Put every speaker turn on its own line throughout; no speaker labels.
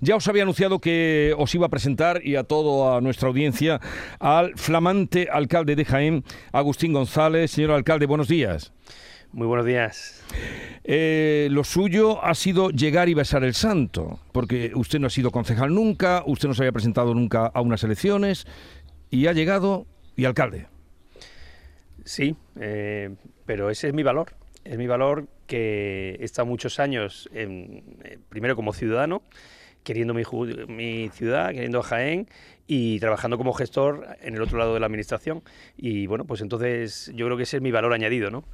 Ya os había anunciado que os iba a presentar y a toda nuestra audiencia al flamante alcalde de Jaén, Agustín González. Señor alcalde, buenos días.
Muy buenos días.
Eh, lo suyo ha sido llegar y besar el santo, porque usted no ha sido concejal nunca, usted no se había presentado nunca a unas elecciones y ha llegado y alcalde.
Sí, eh, pero ese es mi valor. Es mi valor que he estado muchos años, en, eh, primero como ciudadano, queriendo mi, ciudad, queriendo Jaén y trabajando como gestor en el otro lado de la administración. Y bueno, pues entonces yo creo que ese es mi valor añadido, ¿no?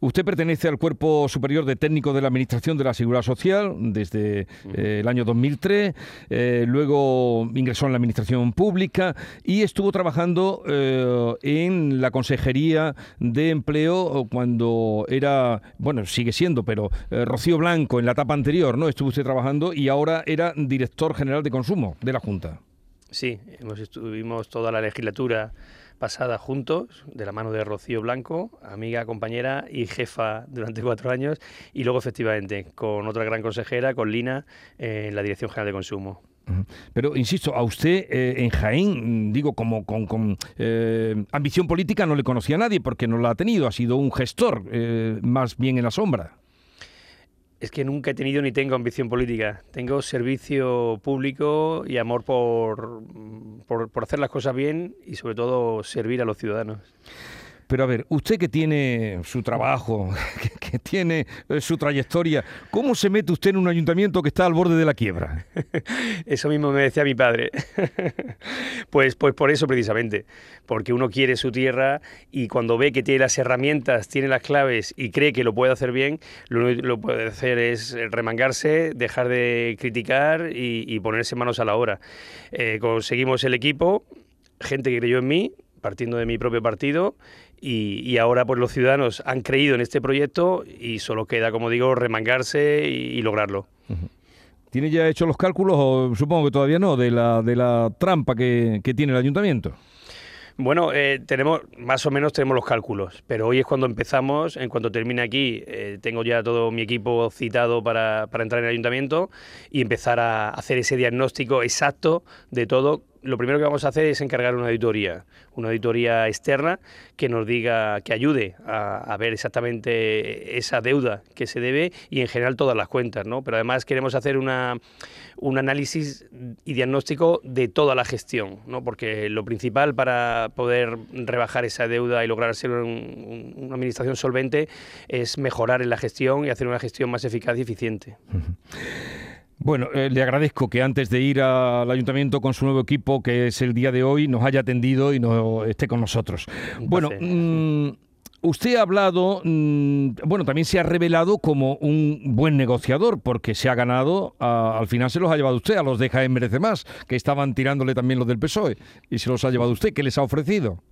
Usted pertenece al Cuerpo Superior de Técnicos de la Administración de la Seguridad Social desde eh, el año 2003, eh, luego ingresó en la Administración Pública y estuvo trabajando eh, en la Consejería de Empleo cuando era, bueno, sigue siendo, pero Rocío Blanco en la etapa anterior, ¿no? Estuvo usted trabajando y ahora era Director General de Consumo de la Junta.
Sí, hemos estuvimos toda la legislatura pasada juntos, de la mano de Rocío Blanco, amiga, compañera y jefa durante cuatro años, y luego efectivamente con otra gran consejera, con Lina, en la Dirección General de Consumo.
Pero insisto, a usted eh, en Jaén, digo, como con, eh, ambición política no le conocía a nadie porque no la ha tenido, ha sido un gestor, eh, más bien en la sombra
es que nunca he tenido ni tengo ambición política. Tengo servicio público y amor por, por, hacer las cosas bien y sobre todo servir a los ciudadanos.
Pero a ver, usted que tiene su trabajo, tiene eh, su trayectoria, ¿cómo se mete usted en un ayuntamiento que está al borde de la quiebra?
Eso mismo me decía mi padre. pues, pues por eso precisamente, porque uno quiere su tierra y cuando ve que tiene las herramientas, tiene las claves y cree que lo puede hacer bien, lo único que puede hacer es remangarse, dejar de criticar y, ponerse manos a la obra. Eh, conseguimos el equipo, gente que creyó en mí, partiendo de mi propio partido y, ahora pues los ciudadanos han creído en este proyecto y solo queda, como digo, remangarse y, lograrlo.
¿Tiene ya hecho los cálculos o supongo que todavía no de la, de la trampa que, tiene el ayuntamiento?
Bueno, eh, tenemos más o menos tenemos los cálculos, pero hoy es cuando empezamos. En cuanto termine aquí, eh, tengo ya todo mi equipo citado para, para entrar en el ayuntamiento y empezar a hacer ese diagnóstico exacto de todo lo primero que vamos a hacer es encargar una auditoría, una auditoría externa que nos diga, que ayude a, ver exactamente esa deuda que se debe y en general todas las cuentas, ¿no? Pero además queremos hacer una, un análisis y diagnóstico de toda la gestión, ¿no? Porque lo principal para poder rebajar esa deuda y lograr ser una administración solvente es mejorar en la gestión y hacer una gestión más eficaz y eficiente.
Bueno, eh, le agradezco que antes de ir al ayuntamiento con su nuevo equipo, que es el día de hoy, nos haya atendido y no esté con nosotros. bueno, mm, usted ha hablado, mm, bueno, también se ha revelado como un buen negociador, porque se ha ganado, al final se los ha llevado usted, a los de Jaén Merece Más, que estaban tirándole también los del PSOE, y se los ha llevado usted. ¿Qué les ha ofrecido?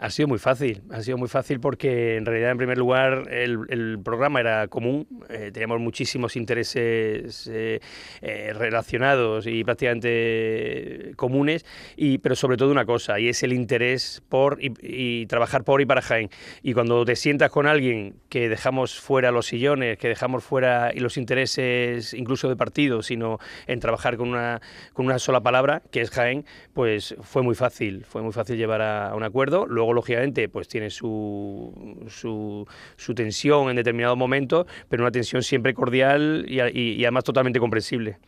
Ha sido muy fácil, ha sido muy fácil porque en realidad en primer lugar el, programa era común, eh, teníamos muchísimos intereses eh, eh, relacionados y prácticamente comunes, y, pero sobre todo una cosa, y es el interés por y, trabajar por y para Jaén. Y cuando te sientas con alguien que dejamos fuera los sillones, que dejamos fuera y los intereses incluso de partido, sino en trabajar con una, con una sola palabra, que es Jaén, pues fue muy fácil, fue muy fácil llevar a, a un acuerdo. Luego lógicamente, pues tiene su, su, tensión en determinados momentos, pero una tensión siempre cordial y, y, además totalmente comprensible.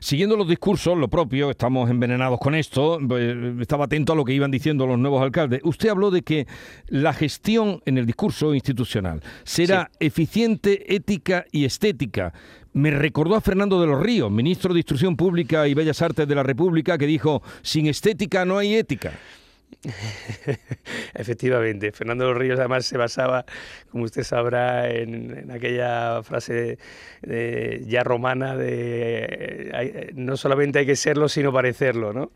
Siguiendo los discursos, lo propio, estamos envenenados con esto, pues, estaba atento a lo que iban diciendo los nuevos alcaldes. Usted habló de que la gestión en el discurso institucional será eficiente, ética y estética. Me recordó a Fernando de los Ríos, ministro de Instrucción Pública y Bellas Artes de la República, que dijo, sin estética no hay ética.
Efectivamente, Fernando de los Ríos además se basaba, como usted sabrá, en, aquella frase ya romana de no solamente hay que serlo, sino parecerlo, ¿no?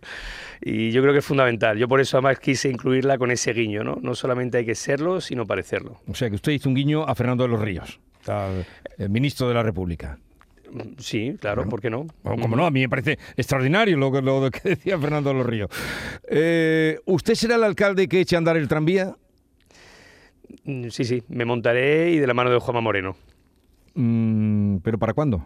Y yo creo que es fundamental. Yo por eso además quise incluirla con ese guiño, ¿no? No solamente hay que serlo, sino parecerlo.
O sea que usted hizo un guiño a Fernando de los Ríos, el ministro de la República.
Sí, claro, ¿por qué no?
como no, a mí me parece extraordinario lo que, lo que decía Fernando Los Ríos. Eh, ¿Usted será el alcalde que eche a andar el tranvía?
Mm, sí, sí, me montaré y de la mano de Juanma Moreno.
Mm, ¿Pero para cuándo?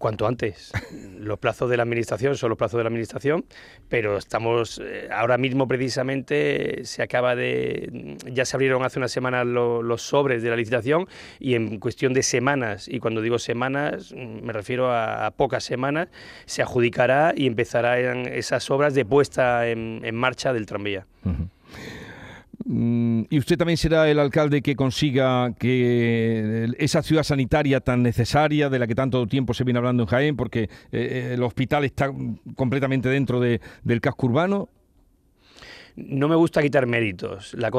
Cuanto antes. Los plazos de la Administración son los plazos de la Administración, pero estamos, eh, ahora mismo precisamente se acaba de, ya se abrieron hace unas semanas los sobres de la licitación y en cuestión de semanas, y cuando digo semanas mm, me refiero a, pocas semanas, se adjudicará y empezarán esas obras de puesta en, marcha del tranvía.
Y usted también será el alcalde que consiga que esa ciudad sanitaria tan necesaria, de la que tanto tiempo se viene hablando en Jaén, porque eh, eh, el hospital está completamente dentro del casco urbano.
No me gusta quitar méritos. La,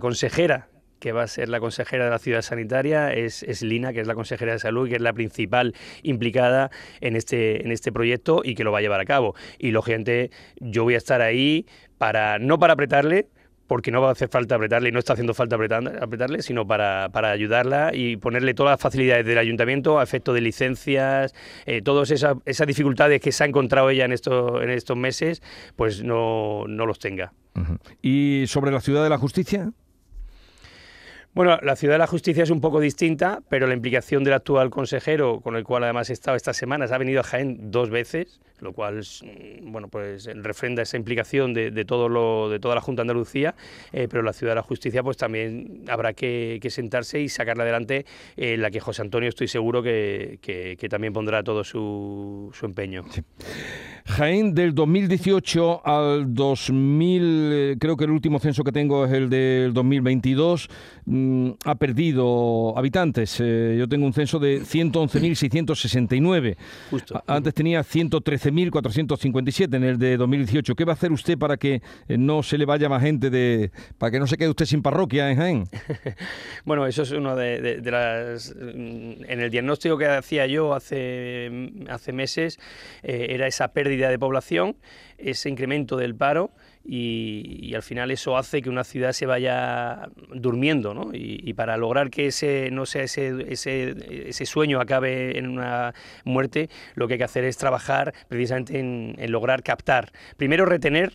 consejera que va a ser la consejera de la ciudad sanitaria es, es, Lina, que es la consejera de salud, que es la principal implicada en este, en este proyecto y que lo va a llevar a cabo. Y lógicamente yo voy a estar ahí para, no para apretarle, porque no va a hacer falta apretarle y no está haciendo falta apretarle, sino para, ayudarla y ponerle todas las facilidades del ayuntamiento a efecto de licencias, eh, todas esas, dificultades que se ha encontrado ella en, estos en estos meses, pues no, no los tenga.
¿Y sobre la ciudad de la justicia?
Bueno, la Ciudad de la Justicia es un poco distinta, pero la implicación del actual consejero, con el cual además he estado estas semanas, ha venido a Jaén dos veces, lo cual mm, bueno, pues refrenda esa implicación de, todo lo, de toda la Junta de Andalucía, eh, pero la Ciudad de la Justicia pues también habrá que, sentarse y sacarla adelante, eh, la que José Antonio estoy seguro que, también pondrá todo su, empeño.
Jaén del 2018 al 2000, eh, creo que el último censo que tengo es el del 2022, mm, ha perdido habitantes. Eh, yo tengo un censo de 111.669. Justo. Antes tenía 113.457 en el de 2018. ¿Qué va a hacer usted para que eh, no se le vaya más gente de, para que no se quede usted sin parroquia en Jaén?
bueno, eso es uno de, las, mm, en el diagnóstico que hacía yo hace hace meses era esa pérdida de población, ese incremento del paro y, al final eso hace que una ciudad se vaya durmiendo, ¿no? Y, para lograr que ese no sea ese, ese, ese, sueño acabe en una muerte, lo que hay que hacer es trabajar precisamente en, en lograr captar, primero retener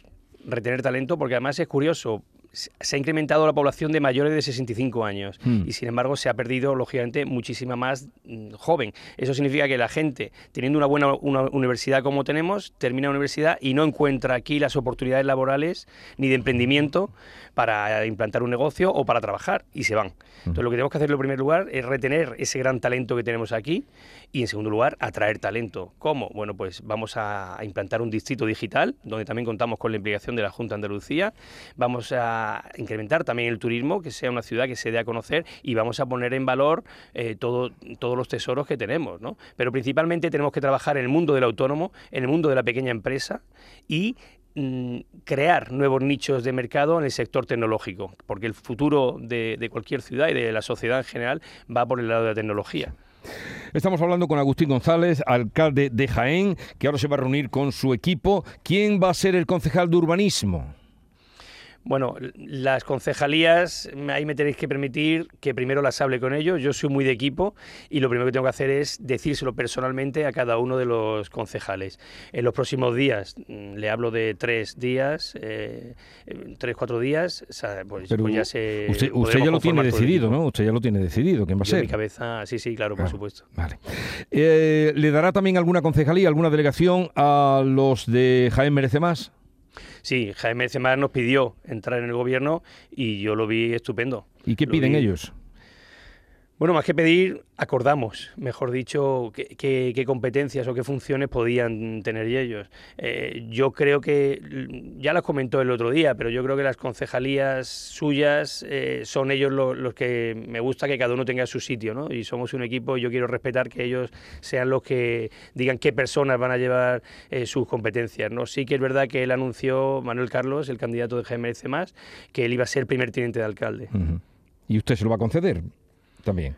retener talento, porque además es curioso, se ha incrementado la población de mayores de 65 años hmm. y sin embargo se ha perdido lógicamente muchísima más mm, joven. Eso significa que la gente, teniendo una buena universidad como tenemos, termina la universidad y no encuentra aquí las oportunidades laborales ni de emprendimiento para implantar un negocio o para trabajar y se van. Entonces lo que tenemos que hacer en primer lugar es retener ese gran talento que tenemos aquí y en segundo lugar atraer talento. ¿Cómo? Bueno, pues vamos a, implantar un distrito digital donde también contamos con la implicación de la Junta de Andalucía. Vamos a incrementar también el turismo, que sea una ciudad que se dé a conocer y vamos a poner en valor eh, todo, todos los tesoros que tenemos. ¿no? Pero principalmente tenemos que trabajar en el mundo del autónomo, en el mundo de la pequeña empresa y Mm, crear nuevos nichos de mercado en el sector tecnológico, porque el futuro de, cualquier ciudad y de la sociedad en general va por el lado de la tecnología.
Estamos hablando con Agustín González, alcalde de Jaén, que ahora se va a reunir con su equipo. ¿Quién va a ser el concejal de urbanismo?
Bueno, las concejalías, ahí me tenéis que permitir que primero las hable con ellos. Yo soy muy de equipo y lo primero que tengo que hacer es decírselo personalmente a cada uno de los concejales. En los próximos días, mm, le hablo de tres días, eh, tres, cuatro días, pues, pues ya se.
Usted, ya lo tiene decidido, ¿no? Usted ya lo tiene decidido, ¿quién va a ser?
En mi cabeza, sí, sí, claro, por supuesto.
Vale. Eh, ¿Le dará también alguna concejalía, alguna delegación a los de Jaén Merece Más?
Sí, Jaime Semar nos pidió entrar en el gobierno y yo lo vi estupendo.
¿Y qué piden ellos?
Bueno, más que pedir, acordamos, mejor dicho, qué, competencias o qué funciones podían tener ellos. Eh, yo creo que, ya las comentó el otro día, pero yo creo que las concejalías suyas eh, son ellos los, que me gusta que cada uno tenga su sitio, ¿no? Y somos un equipo, yo quiero respetar que ellos sean los que digan qué personas van a llevar eh, sus competencias, ¿no? Sí que es verdad que él anunció, Manuel Carlos, el candidato de GMC+, que él iba a ser primer teniente de alcalde.
¿Y usted se lo va a conceder? También.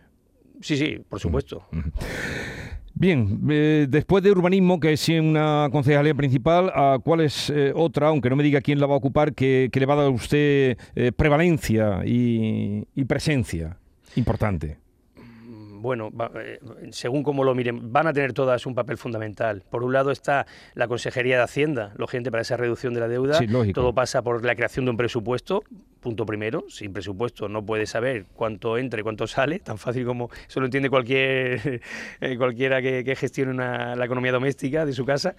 Sí, sí, por supuesto.
Bien, eh, después de urbanismo, que es una concejalía principal, ¿cuál es eh, otra, aunque no me diga quién la va a ocupar, que, le va a dar a usted eh, prevalencia y, presencia importante?
bueno, según como lo miren, van a tener todas un papel fundamental. Por un lado está la Consejería de Hacienda, lo gente para esa reducción de la deuda. Todo pasa por la creación de un presupuesto punto primero, sin presupuesto no puede saber cuánto entra y cuánto sale, tan fácil como eso lo entiende cualquier eh, cualquiera que, gestione la economía doméstica de su casa.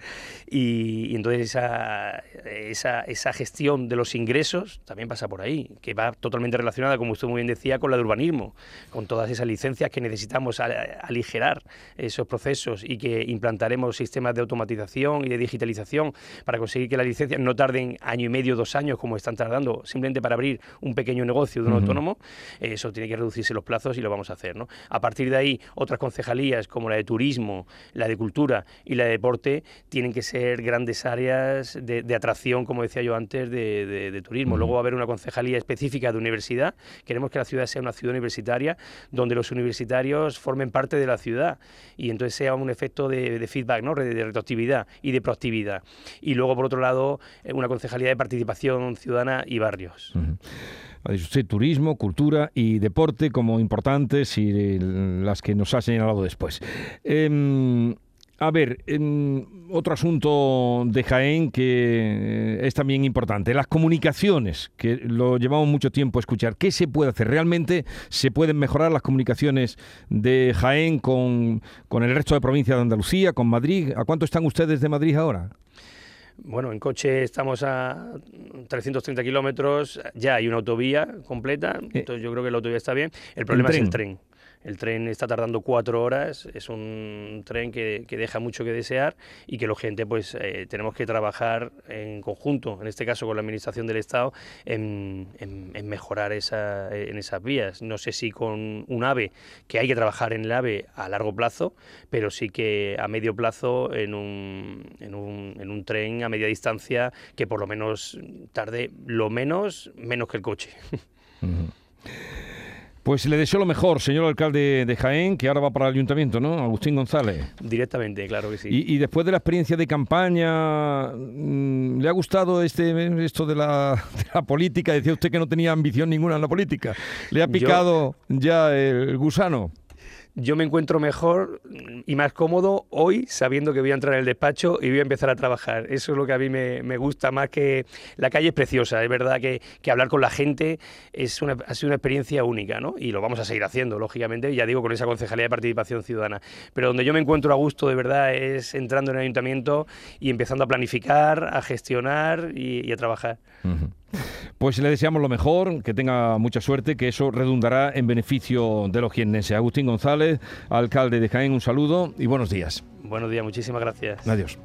Y, entonces esa, esa, esa, gestión de los ingresos también pasa por ahí, que va totalmente relacionada, como usted muy bien decía, con la de urbanismo, con todas esas licencias que necesitamos aligerar esos procesos y que implantaremos sistemas de automatización y de digitalización para conseguir que las licencias no tarden año y medio, dos años, como están tardando, simplemente para abrir un pequeño negocio de un autónomo, eso tiene que reducirse los plazos y lo vamos a hacer. ¿no? A partir de ahí, otras concejalías como la de turismo, la de cultura y la de deporte tienen que ser grandes áreas de, atracción, como decía yo antes, de, turismo. Luego va a haber una concejalía específica de universidad. Queremos que la ciudad sea una ciudad universitaria donde los universitarios formen parte de la ciudad y entonces sea un efecto de, feedback, ¿no? de, retroactividad y de proactividad. Y luego, por otro lado, eh, una concejalía de participación ciudadana y barrios.
Ha dicho usted turismo, cultura y deporte como importantes y las que nos ha señalado después. Em, a ver, em, otro asunto de Jaén que eh, es también importante, las comunicaciones, que lo llevamos mucho tiempo a escuchar. ¿Qué se puede hacer? ¿Realmente se pueden mejorar las comunicaciones de Jaén con, con el resto de provincias de Andalucía, con Madrid? ¿A cuánto están ustedes de Madrid ahora?
Bueno, en coche estamos a 330 kilómetros, ya hay una autovía completa, eh. entonces yo creo que la autovía está bien. El problema es el tren. El tren está tardando cuatro horas, es un tren que, deja mucho que desear y que la gente pues eh, tenemos que trabajar en conjunto, en este caso con la Administración del Estado, en, mejorar esa, en esas vías. No sé si con un AVE, que hay que trabajar en el AVE a largo plazo, pero sí que a medio plazo en un, en un, en un tren a media distancia que por lo menos tarde lo menos, menos que el coche.
Pues le deseo lo mejor, señor alcalde de Jaén, que ahora va para el ayuntamiento, ¿no? Agustín González.
Directamente, claro que sí.
Y, después de la experiencia de campaña, mm, ¿le ha gustado este esto de la, política? Decía usted que no tenía ambición ninguna en la política. ¿Le ha picado ya el gusano?
Yo me encuentro mejor y más cómodo hoy sabiendo que voy a entrar en el despacho y voy a empezar a trabajar. Eso es lo que a mí me, gusta más que la calle es preciosa. Es verdad que, hablar con la gente es una, ha sido una experiencia única, ¿no? Y lo vamos a seguir haciendo, lógicamente, ya digo, con esa concejalía de participación ciudadana. Pero donde yo me encuentro a gusto de verdad es entrando en el ayuntamiento y empezando a planificar, a gestionar y, a trabajar.
Pues le deseamos lo mejor, que tenga mucha suerte, que eso redundará en beneficio de los jiennenses. Agustín González, alcalde de Jaén, un saludo y buenos días.
Buenos días, muchísimas gracias.
Adiós.